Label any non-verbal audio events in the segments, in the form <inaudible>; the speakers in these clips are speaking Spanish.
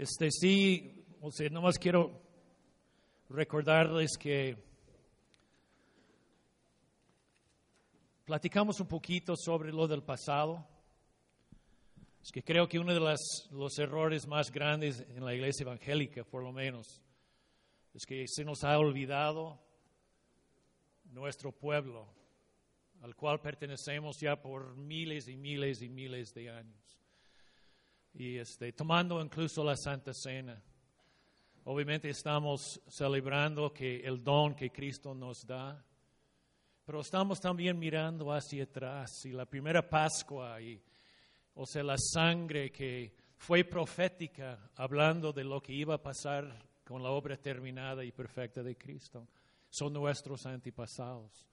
Este sí, o sea, nomás quiero recordarles que platicamos un poquito sobre lo del pasado. Es que creo que uno de las- los errores más grandes en la iglesia evangélica, por lo menos, es que se nos ha olvidado nuestro pueblo, al cual pertenecemos ya por miles y miles y miles de años. Y este, tomando incluso la Santa Cena. Obviamente estamos celebrando que el don que Cristo nos da, pero estamos también mirando hacia atrás y la primera Pascua y o sea, la sangre que fue profética hablando de lo que iba a pasar con la obra terminada y perfecta de Cristo. Son nuestros antepasados.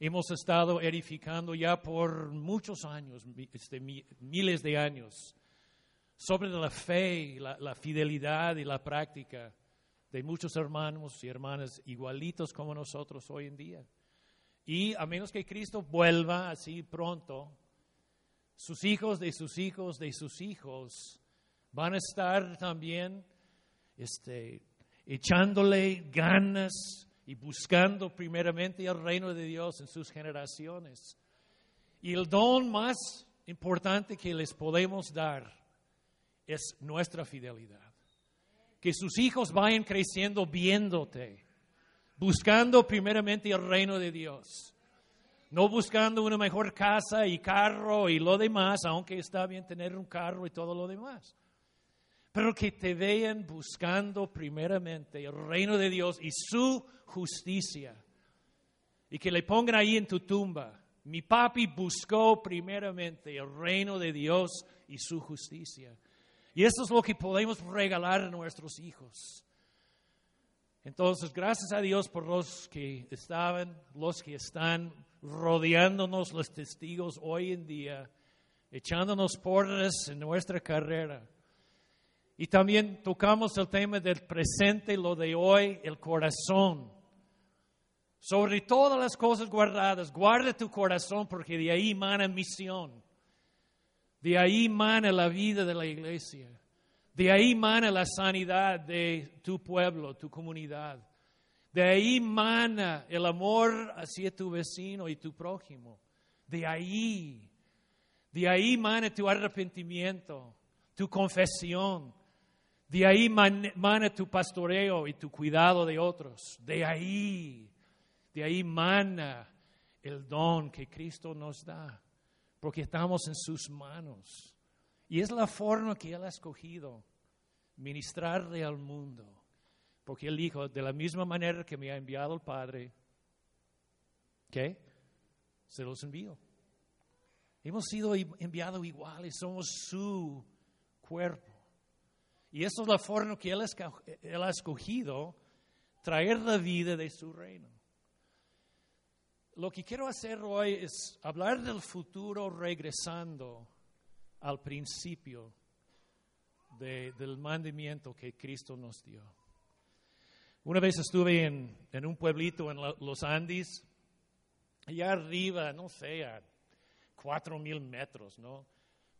Hemos estado edificando ya por muchos años, este, mi- miles de años, sobre la fe, la, la fidelidad y la práctica de muchos hermanos y hermanas igualitos como nosotros hoy en día. Y a menos que Cristo vuelva así pronto, sus hijos de sus hijos de sus hijos van a estar también este, echándole ganas y buscando primeramente el reino de Dios en sus generaciones. Y el don más importante que les podemos dar es nuestra fidelidad. Que sus hijos vayan creciendo viéndote, buscando primeramente el reino de Dios no buscando una mejor casa y carro y lo demás, aunque está bien tener un carro y todo lo demás. Pero que te vean buscando primeramente el reino de Dios y su justicia. Y que le pongan ahí en tu tumba. Mi papi buscó primeramente el reino de Dios y su justicia. Y eso es lo que podemos regalar a nuestros hijos. Entonces, gracias a Dios por los que estaban, los que están rodeándonos, los testigos hoy en día, echándonos porras en nuestra carrera. Y también tocamos el tema del presente, lo de hoy, el corazón. Sobre todas las cosas guardadas, guarda tu corazón porque de ahí mana misión. De ahí mana la vida de la iglesia. De ahí mana la sanidad de tu pueblo, tu comunidad. De ahí mana el amor hacia tu vecino y tu prójimo. De ahí. De ahí mana tu arrepentimiento, tu confesión. De ahí man- mana tu pastoreo y tu cuidado de otros. De ahí. De ahí mana el don que Cristo nos da. Porque estamos en sus manos. Y es la forma que Él ha escogido, ministrarle al mundo. Porque Él dijo, de la misma manera que me ha enviado el Padre, ¿qué? Se los envío. Hemos sido enviados iguales, somos su cuerpo. Y esa es la forma que él ha escogido, traer la vida de su reino. Lo que quiero hacer hoy es hablar del futuro regresando al principio de- del mandamiento que Cristo nos dio. Una vez estuve en, en un pueblito en la- los Andes, allá arriba, no sé, a cuatro mil metros, ¿no?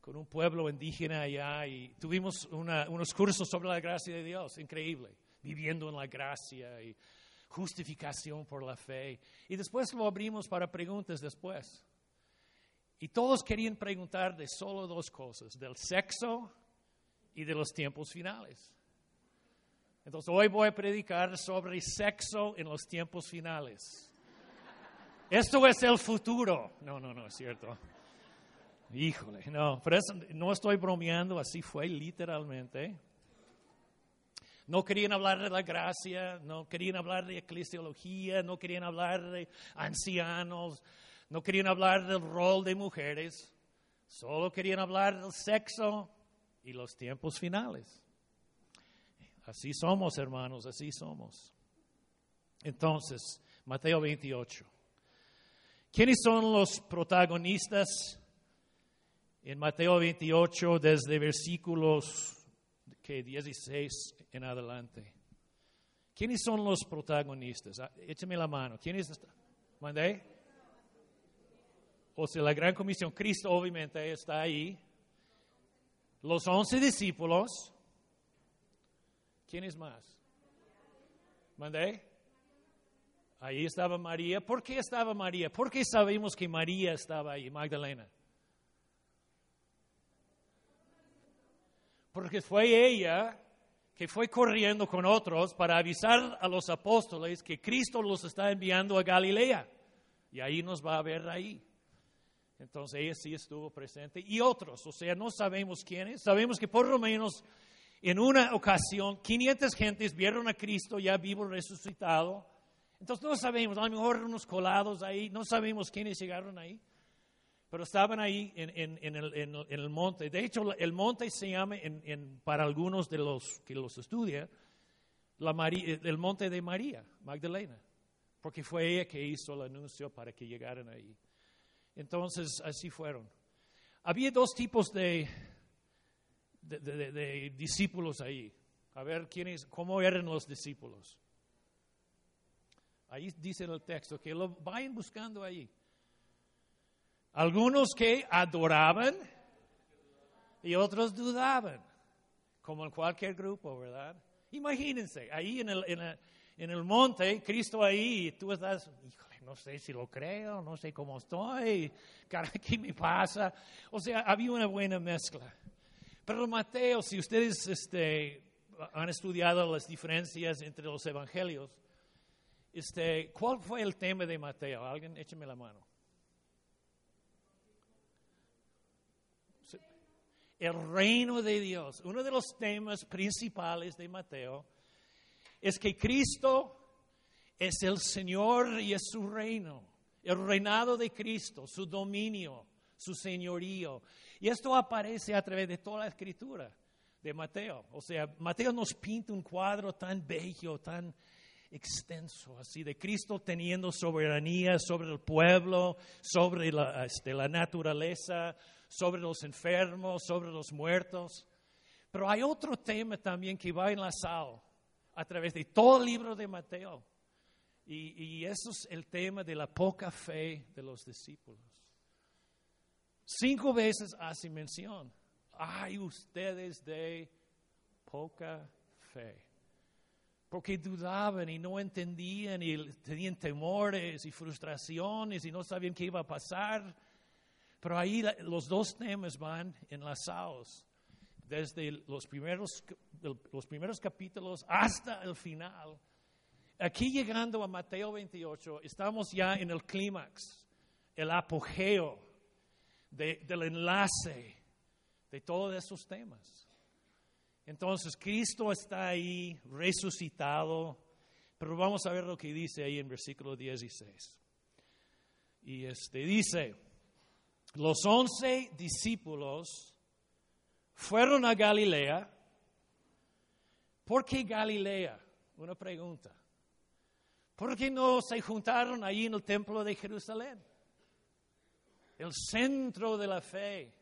Con un pueblo indígena allá y tuvimos una- unos cursos sobre la gracia de Dios, increíble, viviendo en la gracia y justificación por la fe. Y después lo abrimos para preguntas después. Y todos querían preguntar de solo dos cosas, del sexo y de los tiempos finales. Entonces hoy voy a predicar sobre sexo en los tiempos finales. Esto es el futuro. No, no, no, es cierto. Híjole, no, pero eso- no estoy bromeando, así fue literalmente. No querían hablar de la gracia, no querían hablar de eclesiología, no querían hablar de ancianos, no querían hablar del rol de mujeres, solo querían hablar del sexo y los tiempos finales. Así somos, hermanos, así somos. Entonces, Mateo 28. ¿Quiénes son los protagonistas en Mateo 28 desde versículos que 16 en adelante? ¿Quiénes son los protagonistas? Ah, écheme la mano. ¿Quiénes están? ¿Mandé? O sea, la gran comisión, Cristo obviamente está ahí. Los once discípulos. ¿Quiénes más? ¿Mandé? Ahí estaba María. ¿Por qué estaba María? ¿Por qué sabemos que María estaba ahí, Magdalena? Porque fue ella que fue corriendo con otros para avisar a los apóstoles que Cristo los está enviando a Galilea. Y ahí nos va a ver ahí. Entonces ella sí estuvo presente. Y otros, o sea, no sabemos quiénes. Sabemos que por lo menos en una ocasión 500 gentes vieron a Cristo ya vivo, resucitado entonces no sabemos, a lo mejor unos colados ahí, no sabemos quiénes llegaron ahí, pero estaban ahí en, el, monte. De hecho, el monte se llama, para algunos de los que los estudian, el monte de María, Magdalena, porque fue ella que hizo el anuncio para que llegaran ahí. Entonces, así fueron. Había dos tipos de, de discípulos ahí. A ver, ¿quiénes, ¿cómo eran los discípulos? Ahí dice en el texto que lo vayan buscando ahí. Algunos que adoraban y otros dudaban, como en cualquier grupo, ¿verdad? Imagínense, ahí en el, en el, monte, Cristo ahí, y tú estás, híjole, no sé si lo creo, no sé cómo estoy, cara, ¿qué me pasa? O sea, había una buena mezcla. Pero Mateo, si ustedes este, han estudiado las diferencias entre los evangelios, este, ¿Cuál fue el tema de Mateo? Alguien écheme la mano. El reino de Dios. Uno de los temas principales de Mateo es que Cristo es el Señor y es su reino. El reinado de Cristo, su dominio, su señorío. Y esto aparece a través de toda la escritura de Mateo. O sea, Mateo nos pinta un cuadro tan bello, tan extenso, así de Cristo teniendo soberanía sobre el pueblo, sobre la, este, la naturaleza, sobre los enfermos, sobre los muertos. Pero hay otro tema también que va enlazado a través de todo el libro de Mateo. Y, y eso es el tema de la poca fe de los discípulos. Cinco veces hace mención. Hay ustedes de poca fe porque dudaban y no entendían y tenían temores y frustraciones y no sabían qué iba a pasar. Pero ahí los dos temas van enlazados, desde los primeros, los primeros capítulos hasta el final. Aquí llegando a Mateo 28, estamos ya en el clímax, el apogeo del enlace de todos esos temas. Entonces, Cristo está ahí resucitado, pero vamos a ver lo que dice ahí en versículo 16. Y este dice, los once discípulos fueron a Galilea. ¿Por qué Galilea? Una pregunta. ¿Por qué no se juntaron ahí en el templo de Jerusalén? El centro de la fe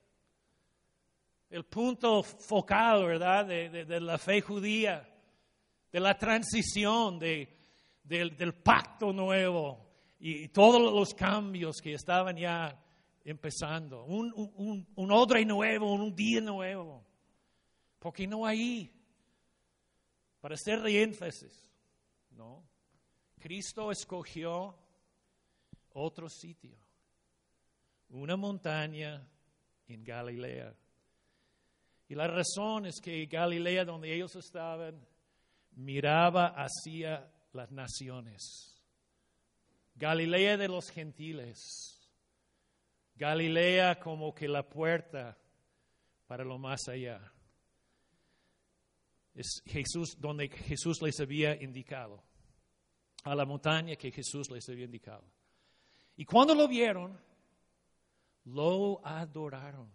el punto focal, ¿verdad?, de, la fe judía, de la transición, del, pacto nuevo y, todos los cambios que estaban ya empezando. Un, un, un odre nuevo, un día nuevo. Porque no ahí, para hacer énfasis, ¿no? Cristo escogió otro sitio, una montaña en Galilea. Y la razón es que Galilea, donde ellos estaban, miraba hacia las naciones. Galilea de los gentiles. Galilea como que la puerta para lo más allá. Es Jesús donde Jesús les había indicado. A la montaña que Jesús les había indicado. Y cuando lo vieron, lo adoraron.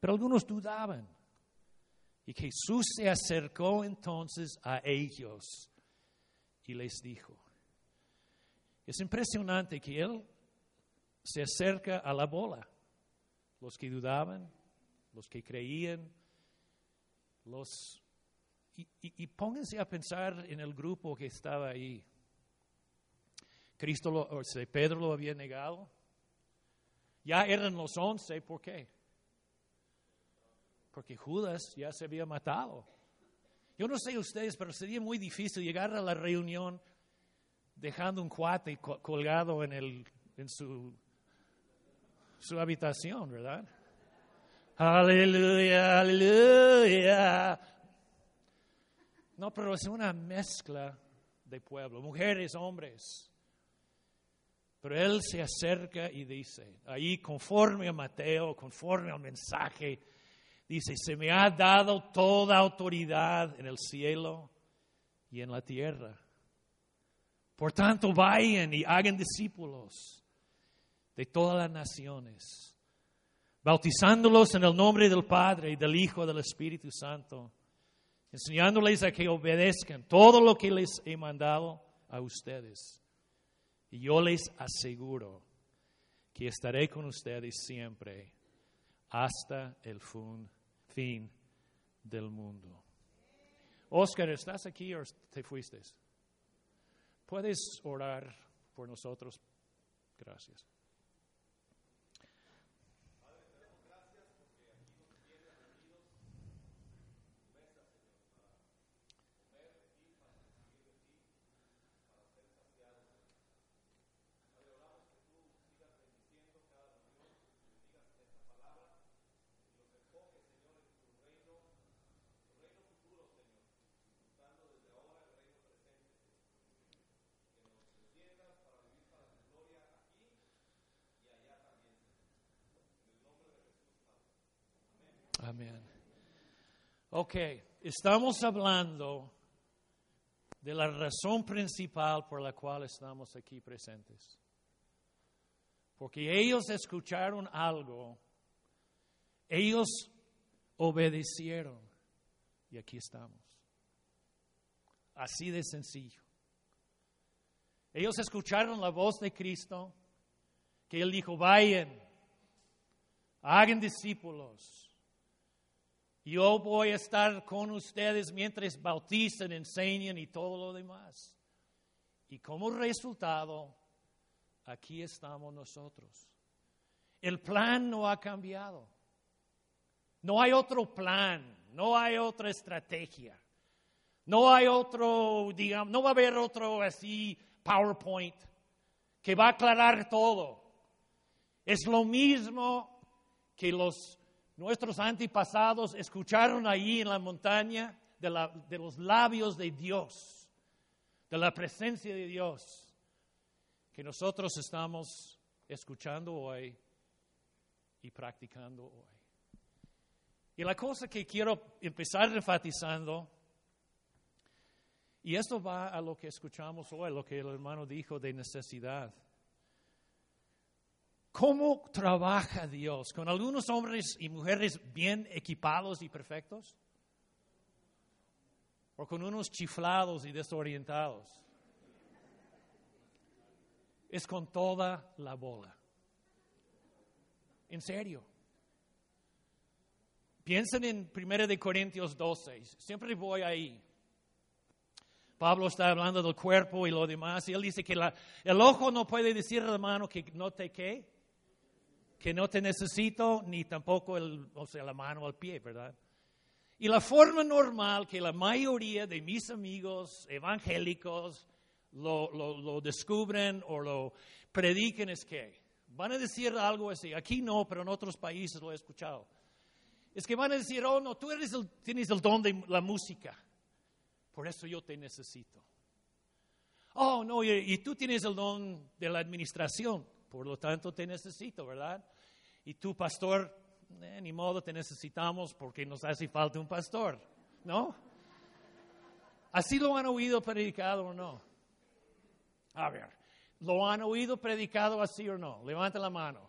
Pero algunos dudaban. Y Jesús se acercó entonces a ellos y les dijo, es impresionante que Él se acerca a la bola, los que dudaban, los que creían, los... Y, pónganse a pensar en el grupo que estaba ahí. Cristo, o sea, Pedro lo había negado. Ya eran los once, ¿por qué? Porque Judas ya se había matado. Yo no sé ustedes, pero sería muy difícil llegar a la reunión dejando un cuate colgado en, el, en su, su habitación, ¿verdad? Aleluya, aleluya. No, pero es una mezcla de pueblo, mujeres, hombres. Pero él se acerca y dice, ahí conforme a Mateo, conforme al mensaje, dice, se me ha dado toda autoridad en el cielo y en la tierra. Por tanto, vayan y hagan discípulos de todas las naciones bautizándolos en el nombre del Padre y del Hijo y del Espíritu Santo, enseñándoles a que obedezcan todo lo que les he mandado a ustedes. Y yo les aseguro que estaré con ustedes siempre hasta el fin del mundo. Oscar, ¿estás aquí o te fuiste? ¿Puedes orar por nosotros? Gracias. Amén. Ok, estamos hablando de la razón principal por la cual estamos aquí presentes. Porque ellos escucharon algo, ellos obedecieron y aquí estamos. Así de sencillo. Ellos escucharon la voz de Cristo, que Él dijo, vayan, hagan discípulos yo voy a estar con ustedes mientras bautizan, enseñan y todo lo demás. Y como resultado, aquí estamos nosotros. El plan no ha cambiado. No hay otro plan, no hay otra estrategia. No hay otro, digamos, no va a haber otro así PowerPoint que va a aclarar todo. Es lo mismo que los Nuestros antepasados escucharon ahí en la montaña de, los labios de Dios, de la presencia de Dios, que nosotros estamos escuchando hoy y practicando hoy. Y la cosa que quiero empezar enfatizando, y esto va a lo que escuchamos hoy, lo que el hermano dijo de necesidad. ¿Cómo trabaja Dios con algunos hombres y mujeres bien equipados y perfectos? ¿O con unos chiflados y desorientados? Es con toda la bola. En serio. Piensen en 1 Corintios 12. Siempre voy ahí. Pablo está hablando del cuerpo y lo demás. Y él dice que el ojo no puede decir a la mano que no te qué que no te necesito, ni tampoco el, o sea, la mano al pie, ¿verdad? Y la forma normal que la mayoría de mis amigos evangélicos lo, lo, descubren o lo prediquen es que van a decir algo así, aquí no, pero en otros países lo he escuchado. Es que van a decir, oh no, tú eres tienes el don de la música, por eso yo te necesito. Oh no, y tú tienes el don de la administración, por lo tanto te necesito, ¿verdad? Y tú, pastor, eh, ni modo, te necesitamos porque nos hace falta un pastor, ¿no? ¿Así lo han oído predicado o no? A ver, ¿lo han oído predicado así o no? Levanta la mano.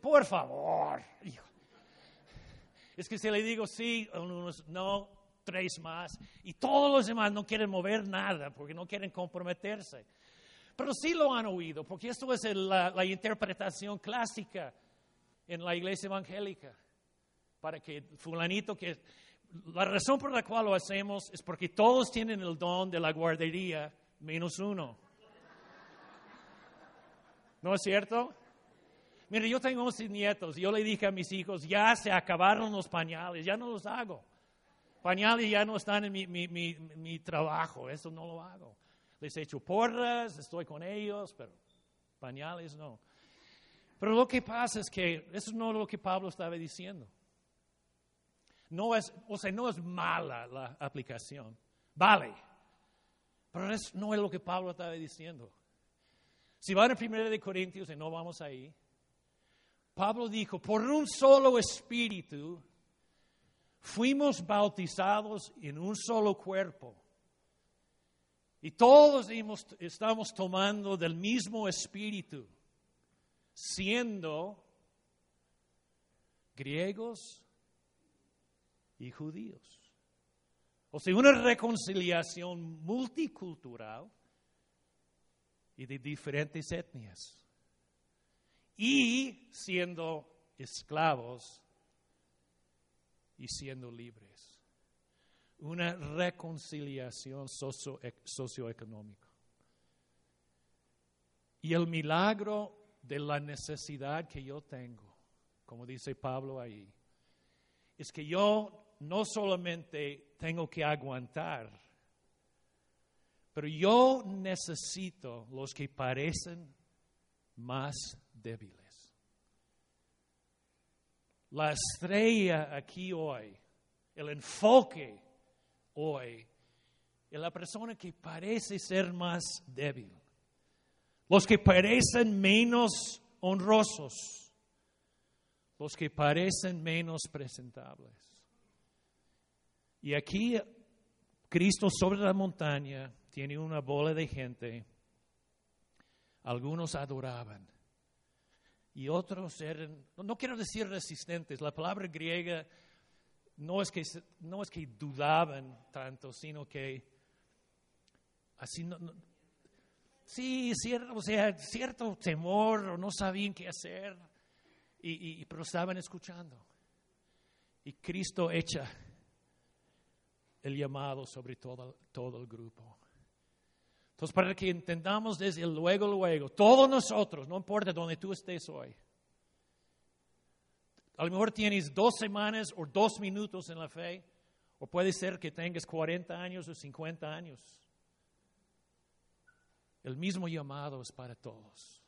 Por favor. Es que si le digo sí, unos no, tres más, y todos los demás no quieren mover nada porque no quieren comprometerse. Pero sí lo han oído, porque esto es la, la interpretación clásica en la iglesia evangélica. Para que fulanito que... La razón por la cual lo hacemos es porque todos tienen el don de la guardería, menos uno. ¿No es cierto? Mire, yo tengo 11 nietos. Yo le dije a mis hijos, ya se acabaron los pañales, ya no los hago. Pañales ya no están en mi, mi, mi, mi trabajo, eso no lo hago. Les echo porras, estoy con ellos, pero pañales no. Pero lo que pasa es que eso no es lo que Pablo estaba diciendo. No es, o sea, no es mala la aplicación, vale. Pero eso no es lo que Pablo estaba diciendo. Si van a 1 de Corintios, y no vamos ahí, Pablo dijo, por un solo espíritu fuimos bautizados en un solo cuerpo. Y todos estamos tomando del mismo espíritu, siendo griegos y judíos. O sea, una reconciliación multicultural y de diferentes etnias. Y siendo esclavos y siendo libres una reconciliación socioeconómica. Y el milagro de la necesidad que yo tengo, como dice Pablo ahí, es que yo no solamente tengo que aguantar, pero yo necesito los que parecen más débiles. La estrella aquí hoy, el enfoque hoy es la persona que parece ser más débil, los que parecen menos honrosos, los que parecen menos presentables. Y aquí Cristo sobre la montaña tiene una bola de gente. Algunos adoraban y otros eran, no quiero decir resistentes, la palabra griega no es que, no es que dudaban tanto, sino que así no, sí, cierto, o sea, cierto temor, o no sabían qué hacer, y, y, pero estaban escuchando. Y Cristo echa el llamado sobre todo, todo el grupo. Entonces, para que entendamos desde luego, luego, todos nosotros, no importa dónde tú estés hoy, a lo mejor tienes dos semanas o dos minutos en la fe, o puede ser que tengas 40 años o 50 años. El mismo llamado es para todos.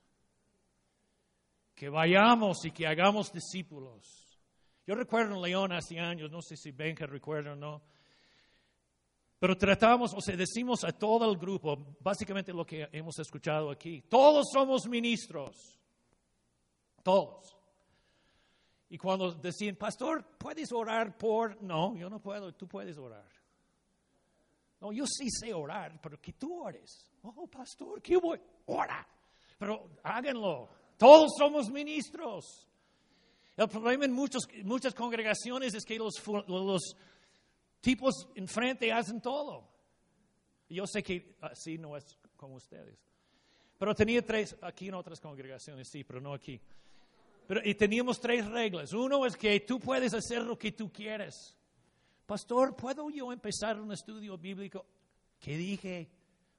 Que vayamos y que hagamos discípulos. Yo recuerdo en León hace años, no sé si Benja recuerda o no, pero tratamos, o sea, decimos a todo el grupo, básicamente lo que hemos escuchado aquí, todos somos ministros, todos. Y cuando decían, pastor, ¿puedes orar por...? No, yo no puedo, tú puedes orar. No, yo sí sé orar, pero que tú ores. Oh, pastor, ¿qué voy? Ora. Pero háganlo. Todos somos ministros. El problema en muchos, muchas congregaciones es que los, los tipos enfrente hacen todo. Yo sé que así no es como ustedes. Pero tenía tres, aquí en otras congregaciones, sí, pero no aquí. Pero, y teníamos tres reglas. Uno es que tú puedes hacer lo que tú quieres. Pastor, ¿puedo yo empezar un estudio bíblico? ¿Qué dije?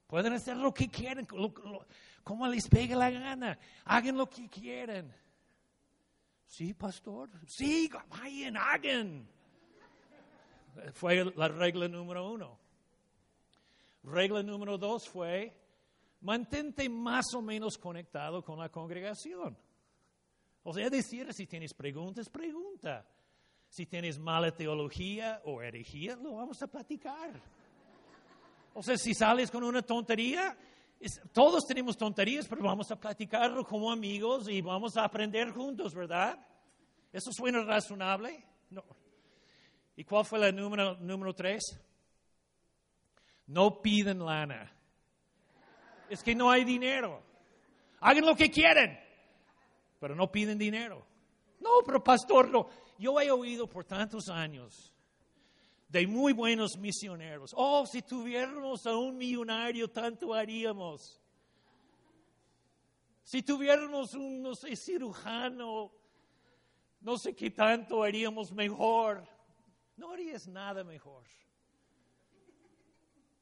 Pueden hacer lo que quieren, como les pegue la gana. Hagan lo que quieren. Sí, pastor. Sí, vayan, hagan. Fue la regla número uno. Regla número dos fue, mantente más o menos conectado con la congregación. O sea, decir, si tienes preguntas, pregunta. Si tienes mala teología o herejía, lo vamos a platicar. O sea, si sales con una tontería, todos tenemos tonterías, pero vamos a platicarlo como amigos y vamos a aprender juntos, ¿verdad? ¿Eso suena razonable? No. ¿Y cuál fue la número, número tres? No piden lana. Es que no hay dinero. Hagan lo que quieren, pero no piden dinero. No, pero pastor, no. Yo he oído por tantos años de muy buenos misioneros. Oh, si tuviéramos a un millonario, tanto haríamos. Si tuviéramos un, no sé, cirujano, no sé qué tanto haríamos mejor. No harías nada mejor.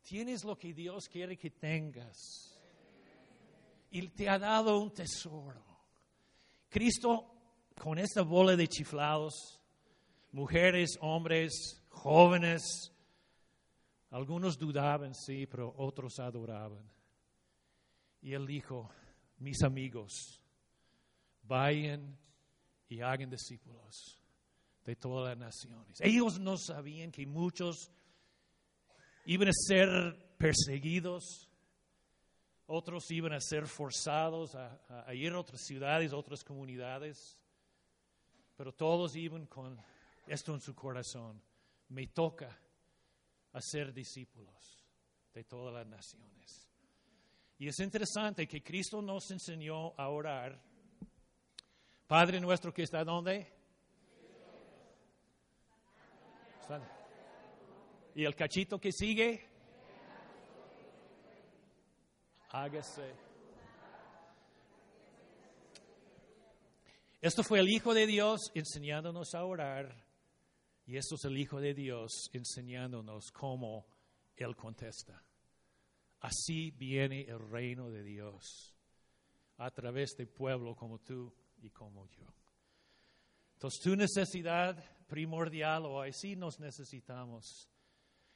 Tienes lo que Dios quiere que tengas. Y te ha dado un tesoro. Cristo, con esta bola de chiflados, mujeres, hombres, jóvenes, algunos dudaban, sí, pero otros adoraban. Y él dijo, mis amigos, vayan y hagan discípulos de todas las naciones. Ellos no sabían que muchos iban a ser perseguidos, otros iban a ser forzados a, ir a otras ciudades, otras comunidades, pero todos iban con esto en su corazón. Me toca hacer discípulos de todas las naciones. Y es interesante que Cristo nos enseñó a orar. Padre nuestro que está donde? Y el cachito que sigue, hágase. Esto fue el Hijo de Dios enseñándonos a orar. Y esto es el Hijo de Dios enseñándonos cómo Él contesta. Así viene el reino de Dios a través de pueblo como tú y como yo. Entonces, tu necesidad primordial hoy, sí nos necesitamos,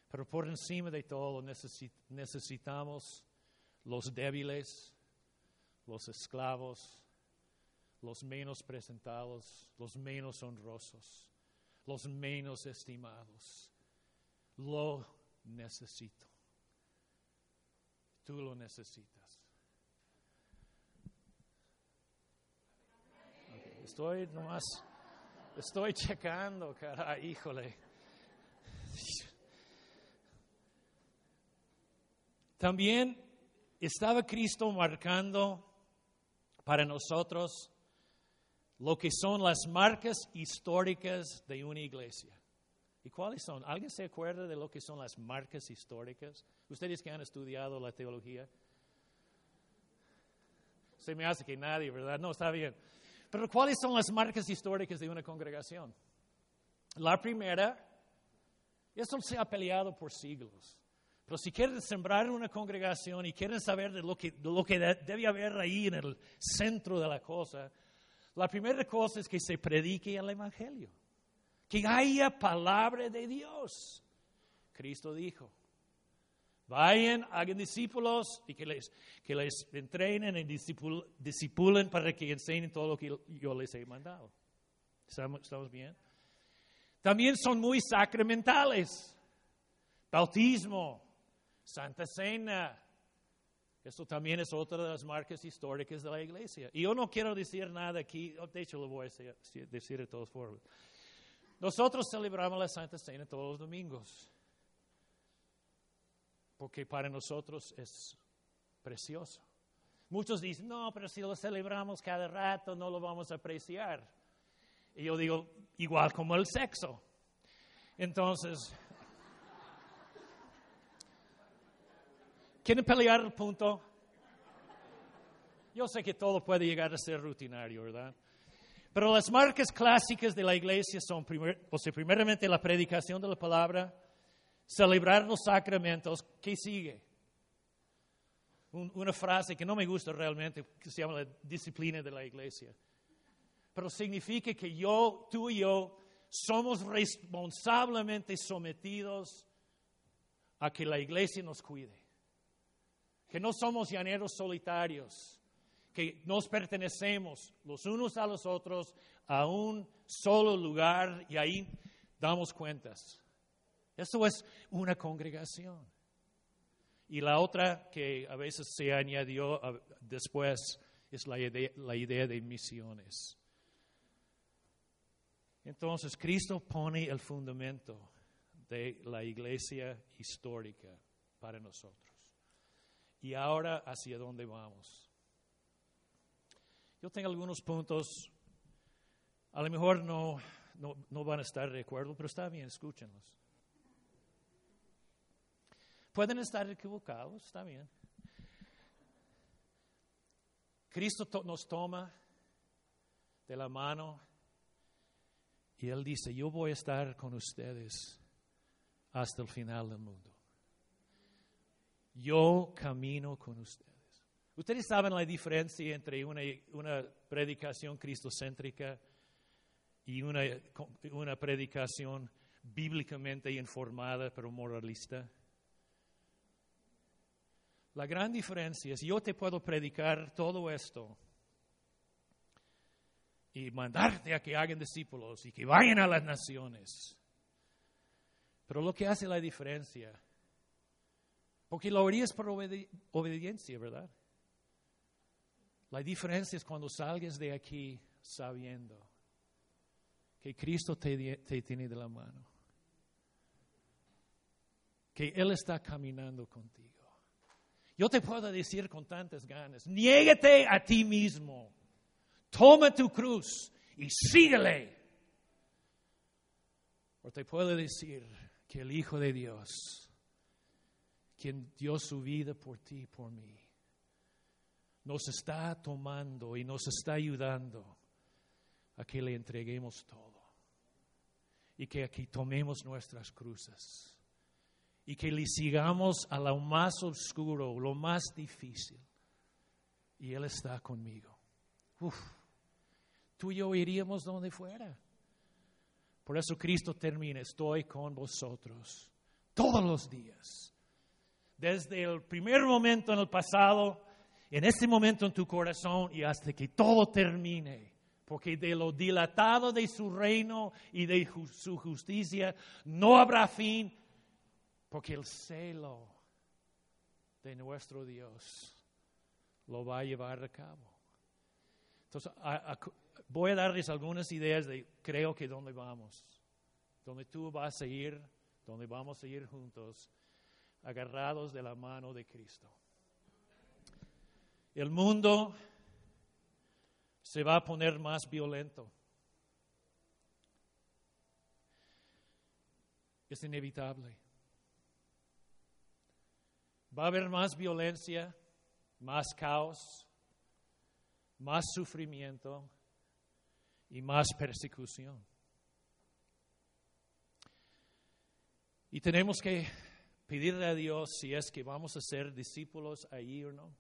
pero por encima de todo necesitamos los débiles, los esclavos, los menos presentados, los menos honrosos, los menos estimados. Lo necesito. Tú lo necesitas. Estoy nomás, estoy checando, cara, híjole. También estaba Cristo marcando para nosotros lo que son las marcas históricas de una iglesia. ¿Y cuáles son? ¿Alguien se acuerda de lo que son las marcas históricas? Ustedes que han estudiado la teología. Se me hace que nadie, ¿verdad? No, está bien. Pero ¿cuáles son las marcas históricas de una congregación? La primera, eso se ha peleado por siglos. Pero si quieren sembrar una congregación y quieren saber de lo que, de lo que debe haber ahí en el centro de la cosa, la primera cosa es que se predique el Evangelio, que haya palabra de Dios. Cristo dijo, vayan, hagan discípulos y que les, que les entrenen y discipulen para que enseñen todo lo que yo les he mandado. ¿Estamos bien? También son muy sacramentales. Bautismo, Santa Cena, esto también es otra de las marcas históricas de la iglesia. Y yo no quiero decir nada aquí, oh, de hecho lo voy a decir de todos formas. Nosotros celebramos la Santa Cena todos los domingos, porque para nosotros es precioso. Muchos dicen, no, pero si lo celebramos cada rato no lo vamos a apreciar. Y yo digo, igual como el sexo. Entonces, ¿Quieren pelear el punto? Yo sé que todo puede llegar a ser rutinario, ¿verdad? Pero las marcas clásicas de la iglesia son, primeramente, la predicación de la palabra, celebrar los sacramentos. ¿Qué sigue? una frase que no me gusta realmente, que se llama la disciplina de la iglesia. Pero significa que yo, tú y yo, somos responsablemente sometidos a que la iglesia nos cuide que no somos llaneros solitarios, que nos pertenecemos los unos a los otros a un solo lugar y ahí damos cuentas. Eso es una congregación. Y la otra que a veces se añadió después es la idea, la idea de misiones. Entonces Cristo pone el fundamento de la iglesia histórica para nosotros y ahora hacia dónde vamos. Yo tengo algunos puntos, a lo mejor no, no, no van a estar de acuerdo, pero está bien, escúchenlos. Pueden estar equivocados, está bien. Cristo to- nos toma de la mano y Él dice, yo voy a estar con ustedes hasta el final del mundo. Yo camino con ustedes. Ustedes saben la diferencia entre una, una predicación cristocéntrica y una, una predicación bíblicamente informada pero moralista. La gran diferencia es, yo te puedo predicar todo esto y mandarte a que hagan discípulos y que vayan a las naciones. Pero lo que hace la diferencia, porque lo harías por obedi- obediencia, ¿verdad? La diferencia es cuando salgas de aquí sabiendo que Cristo te, tiene de la mano, que Él está caminando contigo. Yo te puedo decir con tantas ganas, niégate a ti mismo, toma tu cruz y síguele. O te puedo decir que el Hijo de Dios, quien dio su vida por ti y por mí, nos está tomando y nos está ayudando a que le entreguemos todo y que aquí tomemos nuestras cruces y que le sigamos a lo más oscuro, lo más difícil. Y Él está conmigo. Uf, tú y yo iríamos donde fuera. Por eso Cristo termina, estoy con vosotros todos los días. Desde el primer momento en el pasado, en este momento en tu corazón y hasta que todo termine. Porque de lo dilatado de su reino y de su justicia no habrá fin, porque el celo de nuestro Dios lo va a llevar a cabo. Entonces, a- a- voy a darles algunas ideas de creo que dónde vamos, donde tú vas a ir, donde vamos a ir juntos, agarrados de la mano de Cristo. El mundo se va a poner más violento. Es inevitable. Va a haber más violencia, más caos, más sufrimiento y más persecución. Y tenemos que pedirle a Dios si es que vamos a ser discípulos allí o no.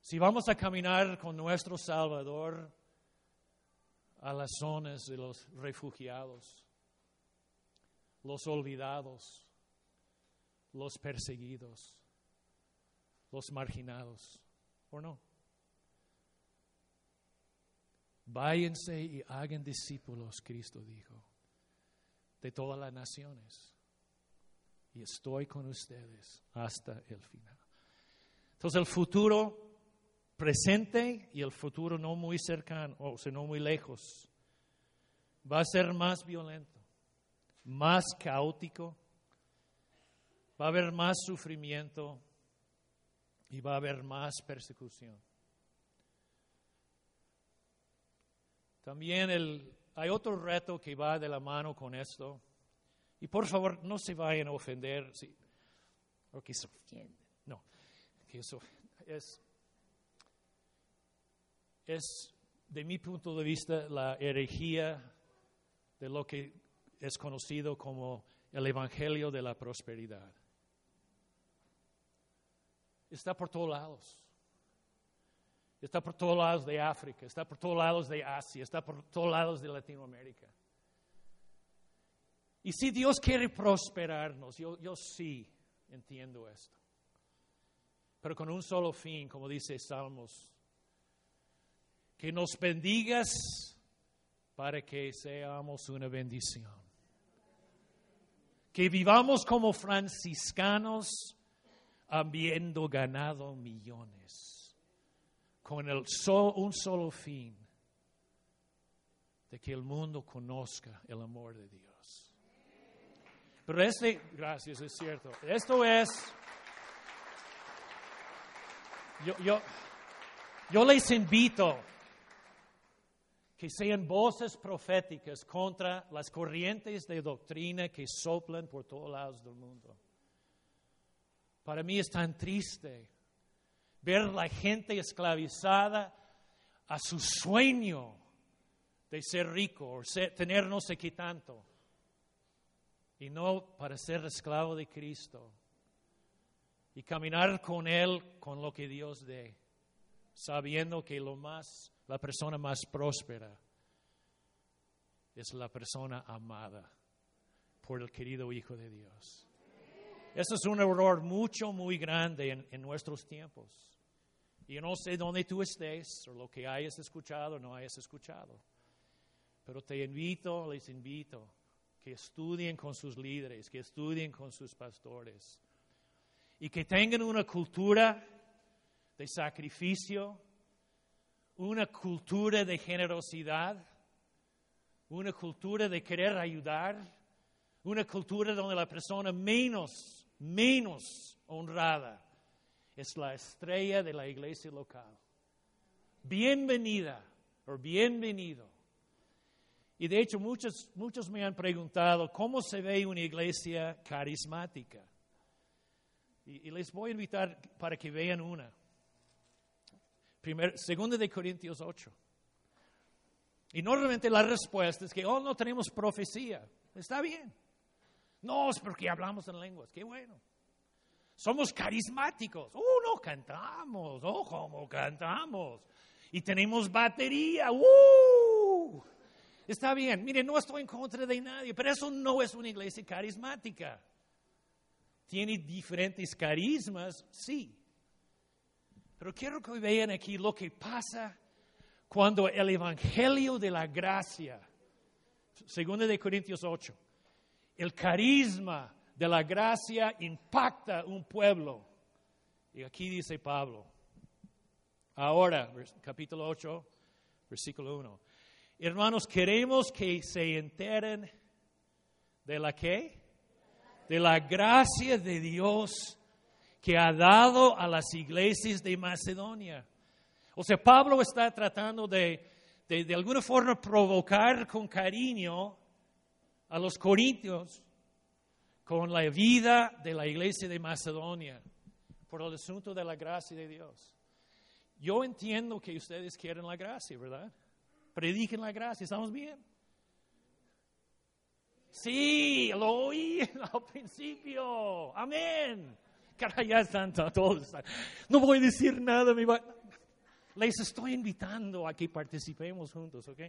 Si vamos a caminar con nuestro Salvador a las zonas de los refugiados, los olvidados, los perseguidos, los marginados, ¿o no? Váyanse y hagan discípulos, Cristo dijo, de todas las naciones. Y estoy con ustedes hasta el final. Entonces el futuro presente y el futuro no muy cercano, o sea, no muy lejos, va a ser más violento, más caótico, va a haber más sufrimiento y va a haber más persecución. También el, hay otro reto que va de la mano con esto. Y por favor, no se vayan a ofender. Sí, o que se ofenden. No, que eso es, es, de mi punto de vista, la herejía de lo que es conocido como el Evangelio de la Prosperidad. Está por todos lados. Está por todos lados de África, está por todos lados de Asia, está por todos lados de Latinoamérica. Y si Dios quiere prosperarnos, yo, yo sí entiendo esto. Pero con un solo fin, como dice Salmos, que nos bendigas para que seamos una bendición. Que vivamos como franciscanos habiendo ganado millones, con el so- un solo fin, de que el mundo conozca el amor de Dios. Pero este, gracias, es cierto, esto es, yo, yo, yo les invito que sean voces proféticas contra las corrientes de doctrina que soplan por todos lados del mundo. Para mí es tan triste ver la gente esclavizada a su sueño de ser rico o tener no sé qué tanto, y no para ser esclavo de Cristo y caminar con Él con lo que Dios dé, sabiendo que lo más la persona más próspera es la persona amada por el querido Hijo de Dios. Eso es un error mucho, muy grande en, nuestros tiempos. Yo no sé dónde tú estés o lo que hayas escuchado o no hayas escuchado. Pero te invito, les invito, que estudien con sus líderes, que estudien con sus pastores y que tengan una cultura de sacrificio, una cultura de generosidad, una cultura de querer ayudar, una cultura donde la persona menos, menos honrada es la estrella de la iglesia local. Bienvenida o bienvenido. Y de hecho muchos, muchos me han preguntado cómo se ve una iglesia carismática. Y, les voy a invitar para que vean una. Primer, segunda de Corintios 8. Y normalmente la respuesta es que, oh, no tenemos profecía. Está bien. No, es porque hablamos en lenguas. Qué bueno. Somos carismáticos. Oh, no cantamos. Oh, cómo cantamos. Y tenemos batería. ¡Uh! Está bien. Mire, no estoy en contra de nadie, pero eso no es una iglesia carismática. Tiene diferentes carismas, sí. Pero quiero que vean aquí lo que pasa cuando el Evangelio de la Gracia, segundo de Corintios 8, el carisma de la gracia impacta un pueblo. Y aquí dice Pablo, ahora, capítulo 8, versículo 1. Hermanos, queremos que se enteren de la qué? De la gracia de Dios que ha dado a las iglesias de Macedonia. O sea, Pablo está tratando de, de, alguna forma provocar con cariño a los corintios con la vida de la iglesia de Macedonia por el asunto de la gracia de Dios. Yo entiendo que ustedes quieren la gracia, ¿verdad? Prediquen la gracia, ¿estamos bien? Sí, lo oí <laughs> al principio. Amén. Caray, ya están todos. No voy a decir nada. Les estoy invitando a que participemos juntos, ¿ok?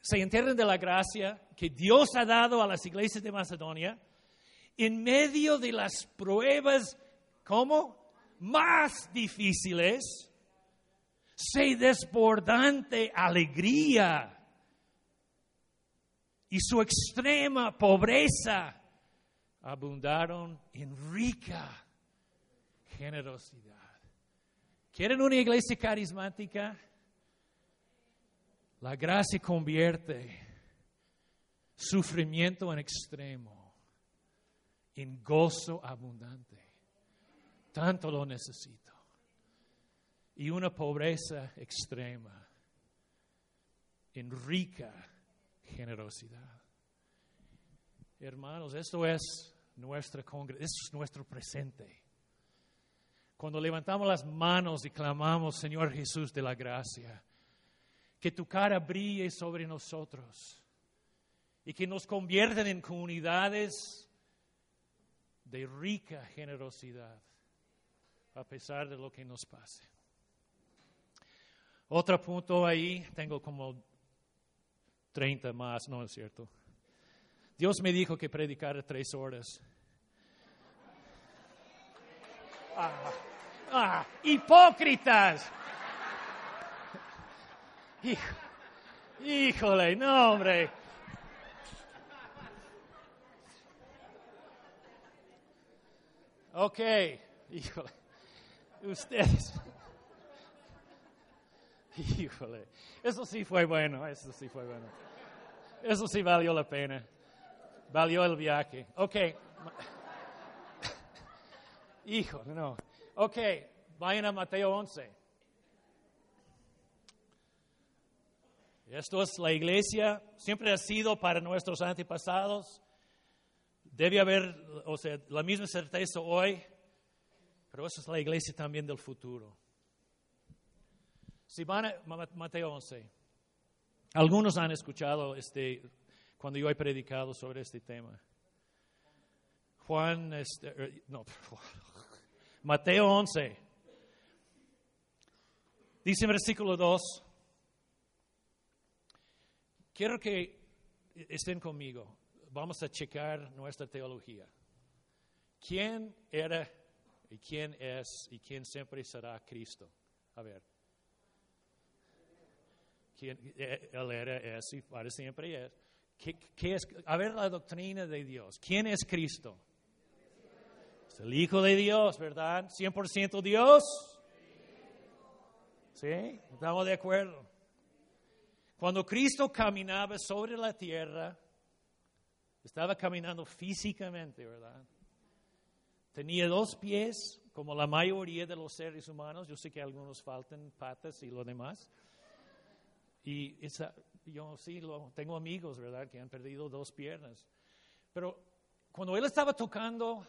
Se enteren de la gracia que Dios ha dado a las iglesias de Macedonia en medio de las pruebas, ¿cómo? Más difíciles, se desbordante alegría y su extrema pobreza abundaron en rica generosidad. ¿Quieren una iglesia carismática? La gracia convierte sufrimiento en extremo en gozo abundante. Tanto lo necesito. Y una pobreza extrema en rica generosidad. Hermanos, esto es nuestra es nuestro presente. Cuando levantamos las manos y clamamos, Señor Jesús de la gracia, que tu cara brille sobre nosotros y que nos conviertan en comunidades de rica generosidad, a pesar de lo que nos pase. Otro punto ahí, tengo como 30 más, no es cierto. Dios me dijo que predicara tres horas. Ah, ah, hipócritas. híjole, no, hombre. Ok, híjole. Ustedes. <laughs> Híjole. Eso sí fue bueno, eso sí fue bueno. Eso sí valió la pena. Valió el viaje. Ok. <laughs> Hijo, no. Ok, vayan a Mateo 11. Esto es la iglesia, siempre ha sido para nuestros antepasados. Debe haber, o sea, la misma certeza hoy, pero eso es la iglesia también del futuro. Si van a Mateo 11, algunos han escuchado este, cuando yo he predicado sobre este tema. Juan, este, er, no, <laughs> Mateo 11. Dice en versículo 2, quiero que estén conmigo, vamos a checar nuestra teología. ¿Quién era y quién es y quién siempre será Cristo? A ver. ¿Quién, eh, él era, es y para siempre es. ¿Qué, es. A ver la doctrina de Dios. ¿Quién es Cristo? Es el Hijo de Dios, ¿verdad? ¿100% Dios? ¿Sí? ¿Estamos de acuerdo? Cuando Cristo caminaba sobre la tierra, estaba caminando físicamente, ¿verdad? Tenía dos pies, como la mayoría de los seres humanos. Yo sé que algunos faltan patas y lo demás. Y yo sí lo, tengo amigos, ¿verdad?, que han perdido dos piernas. Pero cuando él estaba tocando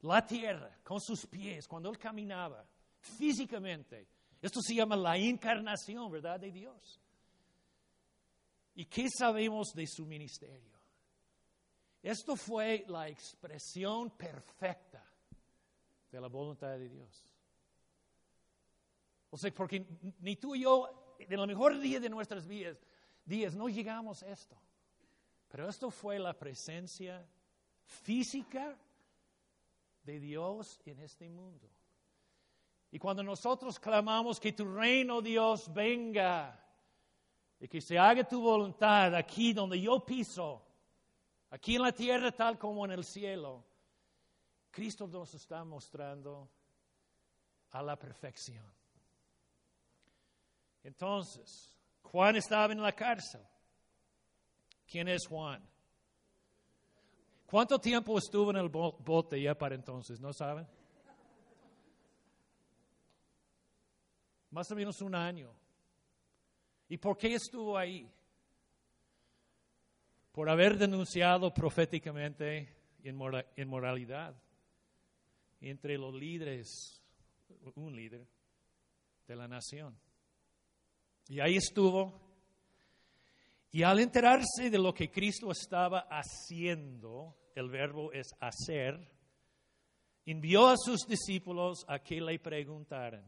la tierra con sus pies, cuando él caminaba físicamente, esto se llama la encarnación, ¿verdad?, de Dios. ¿Y qué sabemos de su ministerio? Esto fue la expresión perfecta de la voluntad de Dios. O sea, porque ni tú y yo, en el mejor día de nuestras vidas, días no llegamos a esto. Pero esto fue la presencia física de Dios en este mundo. Y cuando nosotros clamamos que tu reino, Dios, venga y que se haga tu voluntad aquí donde yo piso, aquí en la tierra tal como en el cielo, Cristo nos está mostrando a la perfección. Entonces, Juan estaba en la cárcel. ¿Quién es Juan? ¿Cuánto tiempo estuvo en el bote ya para entonces? ¿No saben? Más o menos un año. ¿Y por qué estuvo ahí? Por haber denunciado proféticamente inmoralidad entre los líderes, un líder de la nación. Y ahí estuvo. Y al enterarse de lo que Cristo estaba haciendo, el verbo es hacer, envió a sus discípulos a que le preguntaran,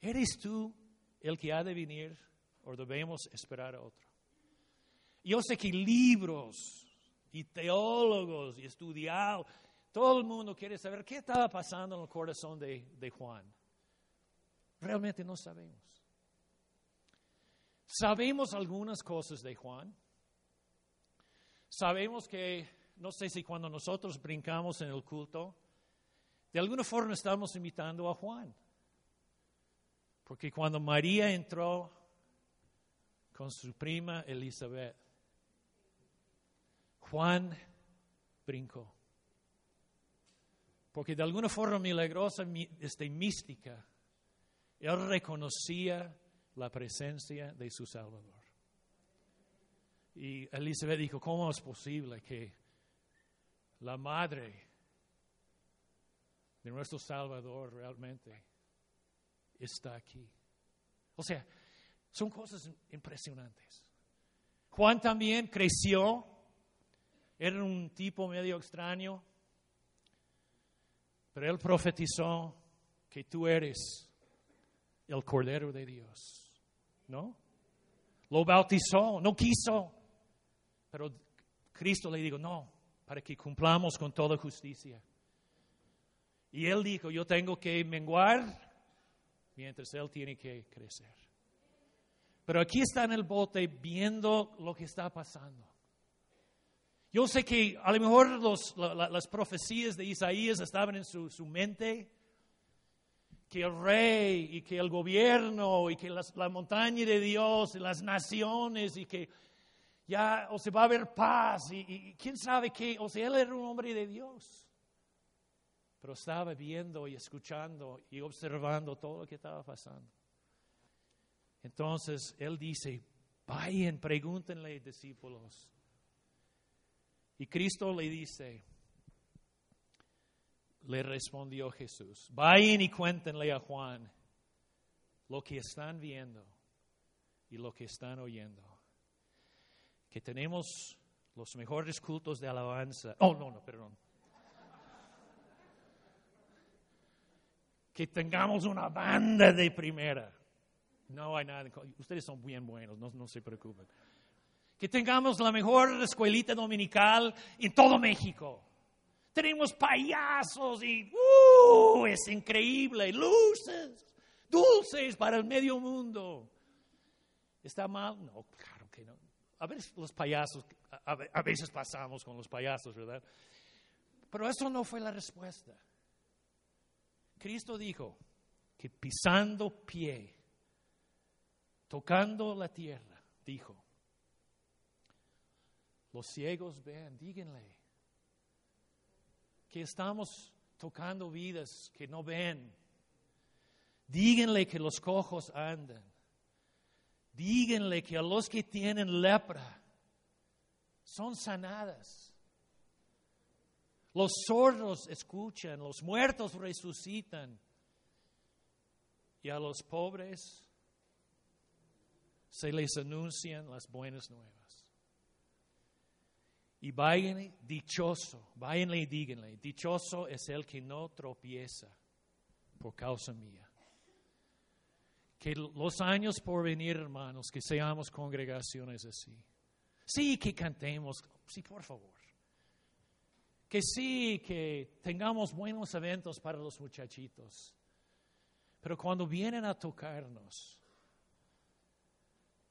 ¿eres tú el que ha de venir o debemos esperar a otro? Yo sé que libros y teólogos y estudiados, todo el mundo quiere saber qué estaba pasando en el corazón de, de Juan. Realmente no sabemos. Sabemos algunas cosas de Juan. Sabemos que, no sé si cuando nosotros brincamos en el culto, de alguna forma estamos imitando a Juan. Porque cuando María entró con su prima Elizabeth, Juan brincó. Porque de alguna forma milagrosa, este, mística, él reconocía la presencia de su Salvador. Y Elizabeth dijo, ¿cómo es posible que la madre de nuestro Salvador realmente está aquí? O sea, son cosas impresionantes. Juan también creció, era un tipo medio extraño, pero él profetizó que tú eres el Cordero de Dios. ¿No? Lo bautizó, no quiso. Pero Cristo le dijo, no, para que cumplamos con toda justicia. Y él dijo, yo tengo que menguar mientras él tiene que crecer. Pero aquí está en el bote viendo lo que está pasando. Yo sé que a lo mejor las profecías de Isaías estaban en su, su mente, que el rey y que el gobierno y que la montaña de Dios y las naciones y que ya o se va a haber paz y, quién sabe qué, o sea, él era un hombre de Dios. Pero estaba viendo y escuchando y observando todo lo que estaba pasando. Entonces él dice, Vayan, pregúntenle, discípulos. Y Cristo le dice, le respondió Jesús, vayan y cuéntenle a Juan lo que están viendo y lo que están oyendo. Que tenemos los mejores cultos de alabanza. Oh, no, no, perdón. Que tengamos una banda de primera. No hay nada. Ustedes son bien buenos, no, no se preocupen. Que tengamos la mejor escuelita dominical en todo México. Tenemos payasos y uh, es increíble, luces, dulces para el medio mundo. ¿Está mal? No, claro que no. A veces los payasos, a veces pasamos con los payasos, ¿verdad? Pero eso no fue la respuesta. Cristo dijo que pisando pie, tocando la tierra, dijo, los ciegos ven, díganle que estamos tocando vidas que no ven. Díganle que los cojos andan. Díganle que a los que tienen lepra son sanadas. Los sordos escuchan, los muertos resucitan. Y a los pobres se les anuncian las buenas nuevas. Y vayan dichoso, váyanle y díganle, dichoso es el que no tropieza por causa mía que los años por venir, hermanos, que seamos congregaciones así. Sí, que cantemos, sí, por favor. Que sí, que tengamos buenos eventos para los muchachitos. Pero cuando vienen a tocarnos,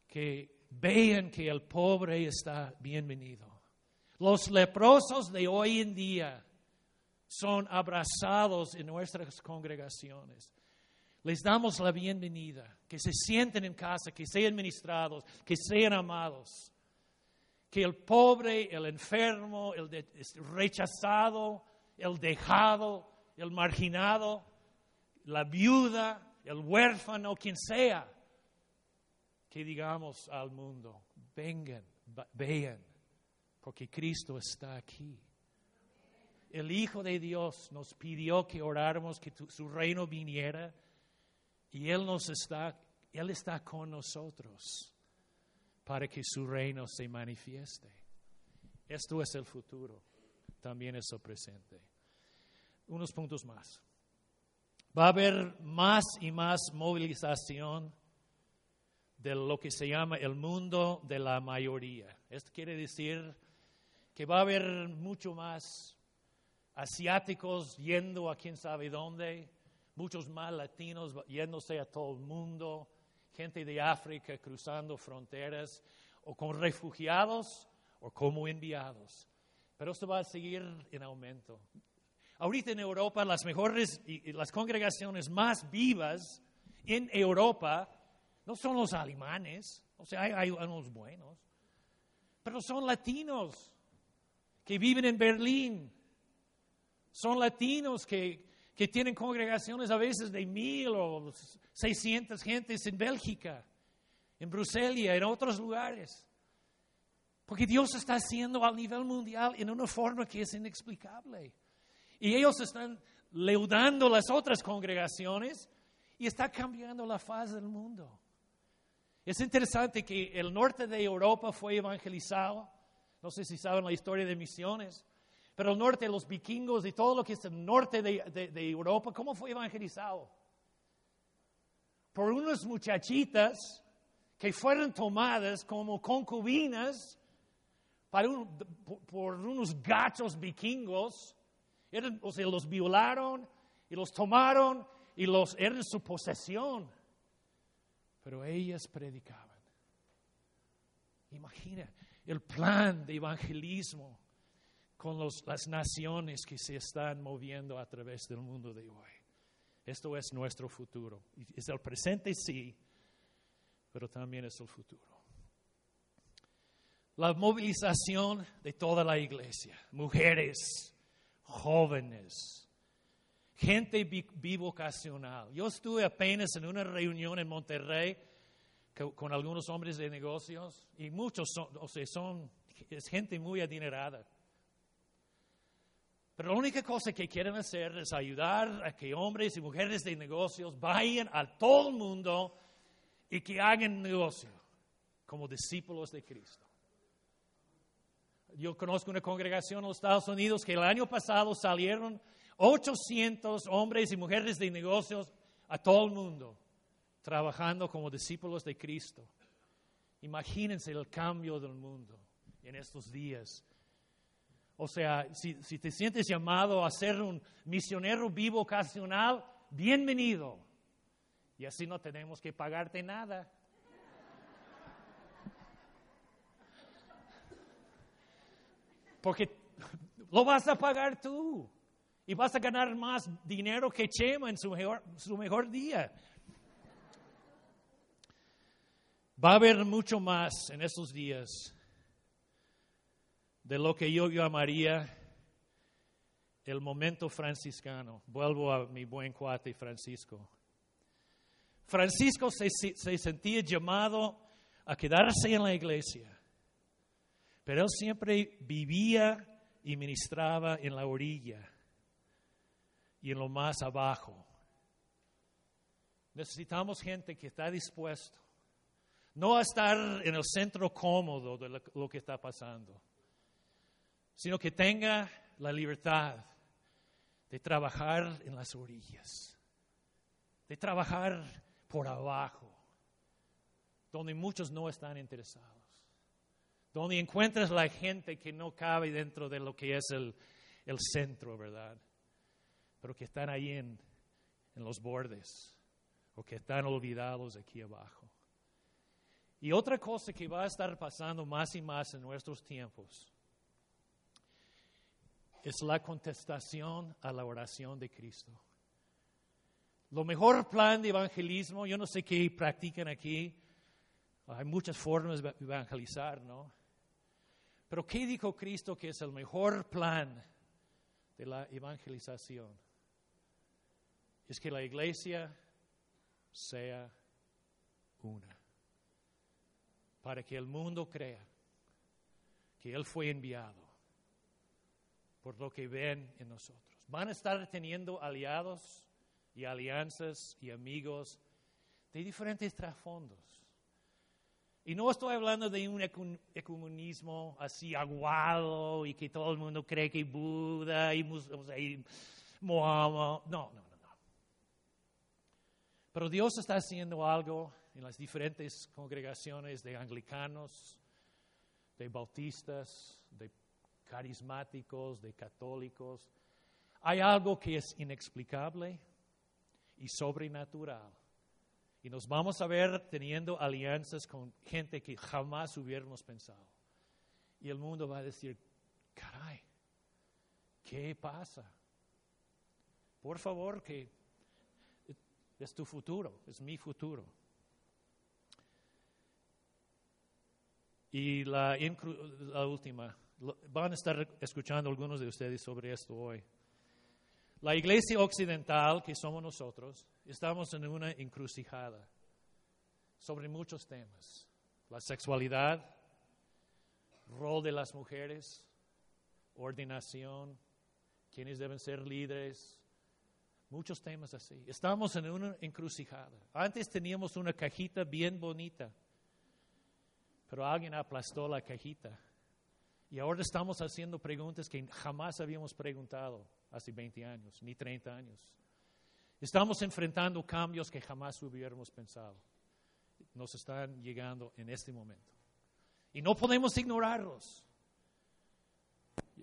que vean que el pobre está bienvenido. Los leprosos de hoy en día son abrazados en nuestras congregaciones. Les damos la bienvenida, que se sienten en casa, que sean ministrados, que sean amados. Que el pobre, el enfermo, el rechazado, el dejado, el marginado, la viuda, el huérfano, quien sea, que digamos al mundo, vengan, vean, porque Cristo está aquí. El Hijo de Dios nos pidió que oráramos que su reino viniera y Él nos está, Él está con nosotros para que su reino se manifieste. Esto es el futuro, también es el presente. Unos puntos más. Va a haber más y más movilización de lo que se llama el mundo de la mayoría. Esto quiere decir que va a haber mucho más asiáticos yendo a quién sabe dónde, muchos más latinos yéndose a todo el mundo, gente de África cruzando fronteras, o con refugiados o como enviados. Pero esto va a seguir en aumento. Ahorita en Europa las mejores y las congregaciones más vivas en Europa no son los alemanes, o sea, hay, hay unos buenos, pero son latinos que viven en Berlín, son latinos que, que tienen congregaciones a veces de mil o seiscientas gentes en Bélgica, en Bruselas, en otros lugares. Porque Dios está haciendo a nivel mundial en una forma que es inexplicable. Y ellos están leudando las otras congregaciones y está cambiando la faz del mundo. Es interesante que el norte de Europa fue evangelizado. No sé si saben la historia de misiones. Pero el norte, los vikingos y todo lo que es el norte de, Europa, ¿cómo fue evangelizado? Por unas muchachitas que fueron tomadas como concubinas por unos gachos vikingos. o sea, los violaron y los tomaron y los eran su posesión. Pero ellas predicaban. Imagina el plan de evangelismo con las naciones que se están moviendo a través del mundo de hoy. Esto es nuestro futuro. Es el presente, sí, pero también es el futuro. La movilización de toda la iglesia, mujeres, jóvenes, gente bivocacional. Yo estuve apenas en una reunión en Monterrey con algunos hombres de negocios y muchos son, o son, es gente muy adinerada. Pero la única cosa que quieren hacer es ayudar a que hombres y mujeres de negocios vayan a todo el mundo y que hagan negocio como discípulos de Cristo. Yo conozco una congregación en los Estados Unidos que el año pasado salieron 800 hombres y mujeres de negocios a todo el mundo trabajando como discípulos de Cristo. Imagínense el cambio del mundo en estos días. O sea, si, te sientes llamado a ser un misionero vivo ocasional, bienvenido. Y así no tenemos que pagarte nada. Porque lo vas a pagar tú. Y vas a ganar más dinero que Chema en su mejor día. Va a haber mucho más en estos días de lo que yo llamaría el momento franciscano. Vuelvo a mi buen cuate Francisco. Francisco se, se sentía llamado a quedarse en la iglesia, pero él siempre vivía y ministraba en la orilla y en lo más abajo. Necesitamos gente que está dispuesto no a estar en el centro cómodo de lo, que está pasando, sino que tenga la libertad de trabajar en las orillas, de trabajar por abajo, donde muchos no están interesados, donde encuentras la gente que no cabe dentro de lo que es el, el centro, ¿verdad? Pero que están ahí en los bordes o que están olvidados aquí abajo. Y otra cosa que va a estar pasando más y más en nuestros tiempos es la contestación a la oración de Cristo. Lo mejor plan de evangelismo, yo no sé qué practican aquí, hay muchas formas de evangelizar, ¿no? Pero ¿qué dijo Cristo que es el mejor plan de la evangelización? Es que la iglesia sea una para que el mundo crea que Él fue enviado por lo que ven en nosotros. Van a estar teniendo aliados y alianzas y amigos de diferentes trasfondos. Y no estoy hablando de un ecumenismo así aguado y que todo el mundo cree que Buda y, y Mohammed. No, no, no, no. Pero Dios está haciendo algo en las diferentes congregaciones de anglicanos, de bautistas, de carismáticos, de católicos. Hay algo que es inexplicable y sobrenatural. Y nos vamos a ver teniendo alianzas con gente que jamás hubiéramos pensado. Y el mundo va a decir, caray, ¿qué pasa? Por favor, que es tu futuro, es mi futuro. Y la, la, última, van a estar escuchando algunos de ustedes sobre esto hoy. La iglesia occidental, que somos nosotros, estamos en una encrucijada sobre muchos temas. La sexualidad, rol de las mujeres, ordenación, quiénes deben ser líderes, muchos temas así. Estamos en una encrucijada. Antes teníamos una cajita bien bonita pero alguien aplastó la cajita. Y ahora estamos haciendo preguntas que jamás habíamos preguntado hace 20 años, ni 30 años. Estamos enfrentando cambios que jamás hubiéramos pensado. Nos están llegando en este momento. Y no podemos ignorarlos.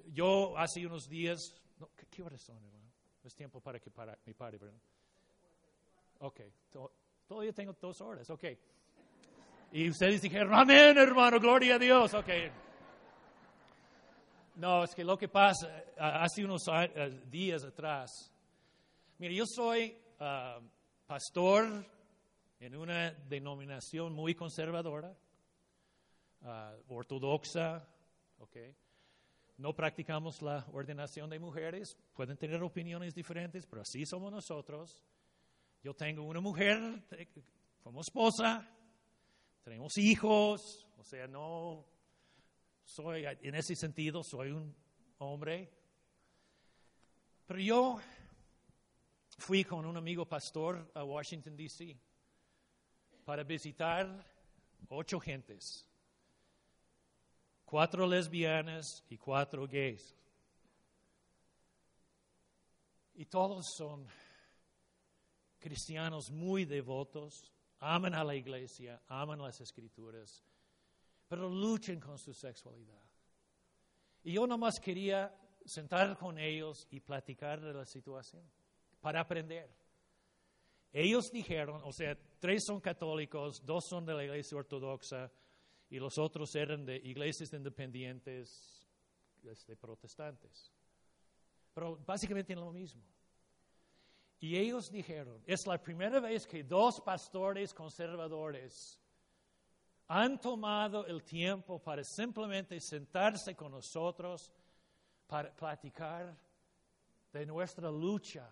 Yo hace unos días, no, ¿qué, ¿qué, horas son, hermano? Es tiempo para que para, me pare, ¿verdad? Ok, to, todavía tengo dos horas, ok. Y ustedes dijeron, amén, hermano, gloria a Dios. Ok. No, es que lo que pasa, hace unos días atrás, mire, yo soy uh, pastor en una denominación muy conservadora, uh, ortodoxa, ok. No practicamos la ordenación de mujeres, pueden tener opiniones diferentes, pero así somos nosotros. Yo tengo una mujer como esposa, tenemos hijos, o sea, no soy, en ese sentido, soy un hombre. Pero yo fui con un amigo pastor a Washington, D.C. para visitar ocho gentes, cuatro lesbianas y cuatro gays. Y todos son cristianos muy devotos, aman a la iglesia, aman las escrituras, pero luchen con su sexualidad. Y yo nomás quería sentar con ellos y platicar de la situación para aprender. Ellos dijeron, o sea, tres son católicos, dos son de la iglesia ortodoxa y los otros eran de iglesias independientes, este, protestantes. Pero básicamente lo mismo. Y ellos dijeron, es la primera vez que dos pastores conservadores han tomado el tiempo para simplemente sentarse con nosotros para platicar de nuestra lucha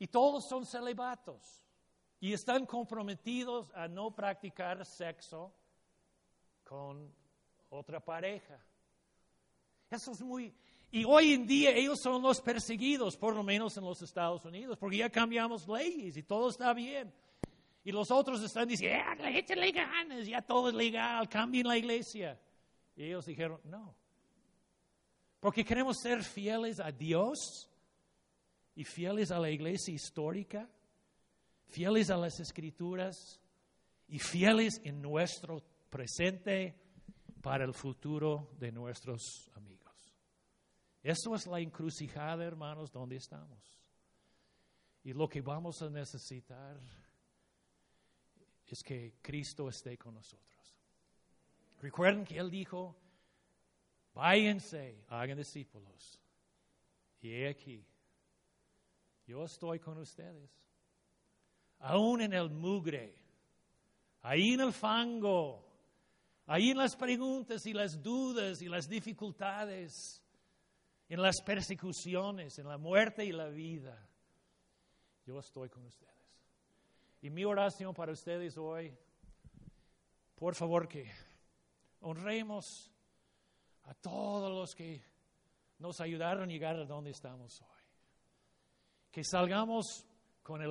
y todos son celibatos y están comprometidos a no practicar sexo con otra pareja. Eso es muy... Y hoy en día ellos son los perseguidos, por lo menos en los Estados Unidos, porque ya cambiamos leyes y todo está bien. Y los otros están diciendo, eh, échale ganas, ya todo es legal, cambien la iglesia. Y ellos dijeron, no. Porque queremos ser fieles a Dios y fieles a la iglesia histórica, fieles a las escrituras y fieles en nuestro presente para el futuro de nuestros amigos. Eso es la encrucijada, hermanos, donde estamos. Y lo que vamos a necesitar es que Cristo esté con nosotros. Recuerden que Él dijo, váyanse, hagan discípulos. Y he aquí, yo estoy con ustedes. Aún en el mugre, ahí en el fango, ahí en las preguntas y las dudas y las dificultades, en las persecuciones, en la muerte y la vida, yo estoy con ustedes. Y mi oración para ustedes hoy, por favor que honremos a todos los que nos ayudaron a llegar a donde estamos hoy. Que salgamos con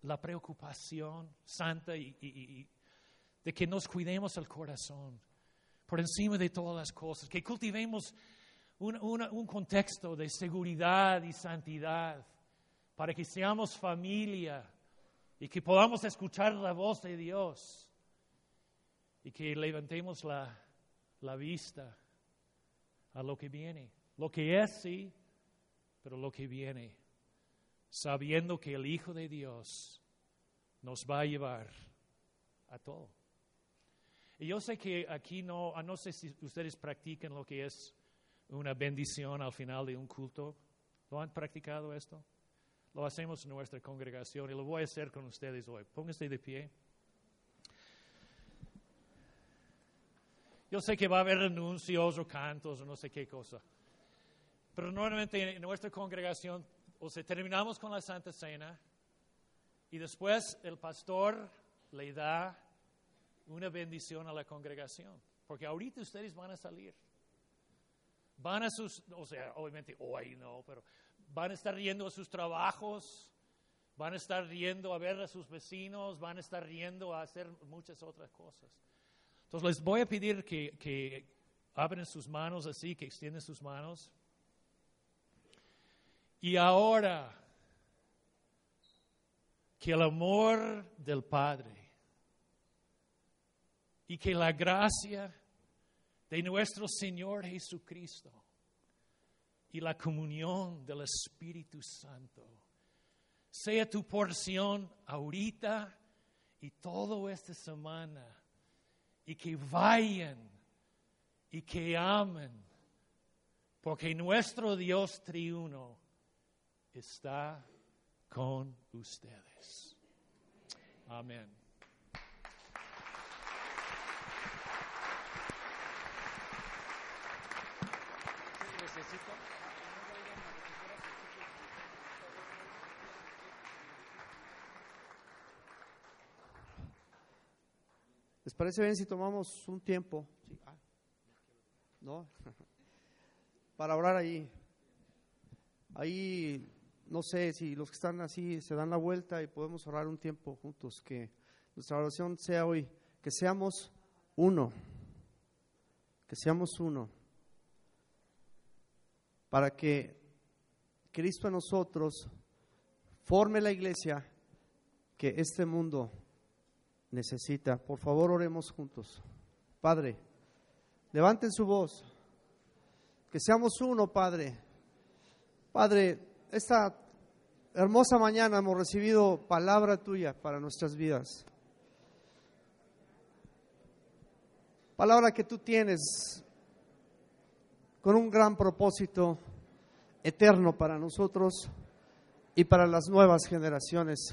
la preocupación santa y, de que nos cuidemos el corazón por encima de todas las cosas, que cultivemos un, contexto de seguridad y santidad para que seamos familia y que podamos escuchar la voz de Dios y que levantemos la, la vista a lo que viene. Lo que es, sí, pero lo que viene sabiendo que el Hijo de Dios nos va a llevar a todo. Y yo sé que aquí no, no sé si ustedes practican lo que es una bendición al final de un culto. ¿Lo han practicado esto? Lo hacemos en nuestra congregación y lo voy a hacer con ustedes hoy. Pónganse de pie. Yo sé que va a haber anuncios o cantos o no sé qué cosa. Pero normalmente en nuestra congregación o sea, terminamos con la Santa Cena y después el pastor le da una bendición a la congregación, porque ahorita ustedes van a salir. Van a sus, o sea, obviamente hoy no, pero van a estar yendo a sus trabajos, van a estar yendo a ver a sus vecinos, van a estar yendo a hacer muchas otras cosas. Entonces les voy a pedir que, que abren sus manos así, que extienden sus manos. Y ahora que el amor del Padre y que la gracia de nuestro Señor Jesucristo y la comunión del Espíritu Santo sea tu porción ahorita y toda esta semana y que vayan y que amen porque nuestro Dios triuno está con ustedes. Amén. ¿Les parece bien si tomamos un tiempo? Ah, ¿No? Para orar ahí. Ahí, no sé si los que están así se dan la vuelta y podemos orar un tiempo juntos. Que nuestra oración sea hoy, que seamos uno. Que seamos uno. Para que Cristo en nosotros forme la iglesia que este mundo necesita. Por favor, oremos juntos. Padre, levanten su voz. Que seamos uno, Padre. Padre, esta hermosa mañana hemos recibido palabra tuya para nuestras vidas. Palabra que tú tienes con un gran propósito eterno para nosotros y para las nuevas generaciones.